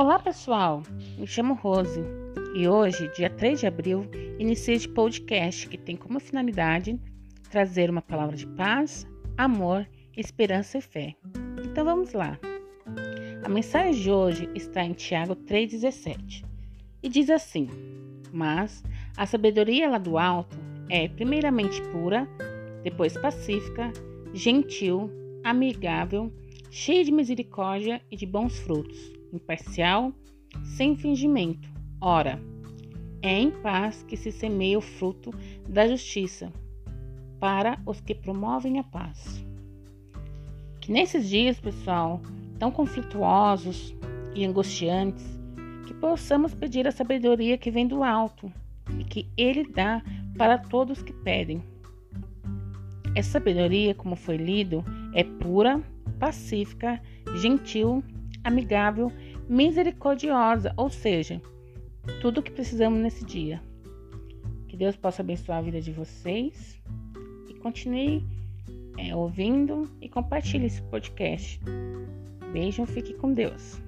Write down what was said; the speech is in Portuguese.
Olá pessoal, me chamo Rose e hoje, dia 3 de abril, iniciei este podcast que tem como finalidade trazer uma palavra de paz, amor, esperança e fé. Então vamos lá. A mensagem de hoje está em Tiago 3,17 e diz assim: Mas a sabedoria lá do alto é primeiramente pura, depois pacífica, gentil, amigável, cheia de misericórdia e de bons frutos imparcial, sem fingimento. Ora, é em paz que se semeia o fruto da justiça para os que promovem a paz. Que nesses dias, pessoal, tão conflituosos e angustiantes, que possamos pedir a sabedoria que vem do alto e que Ele dá para todos que pedem. Essa sabedoria, como foi lido, é pura, pacífica, gentil, amigável, misericordiosa, ou seja, tudo o que precisamos nesse dia. Que Deus possa abençoar a vida de vocês e continue é, ouvindo e compartilhe esse podcast. Beijo, fique com Deus.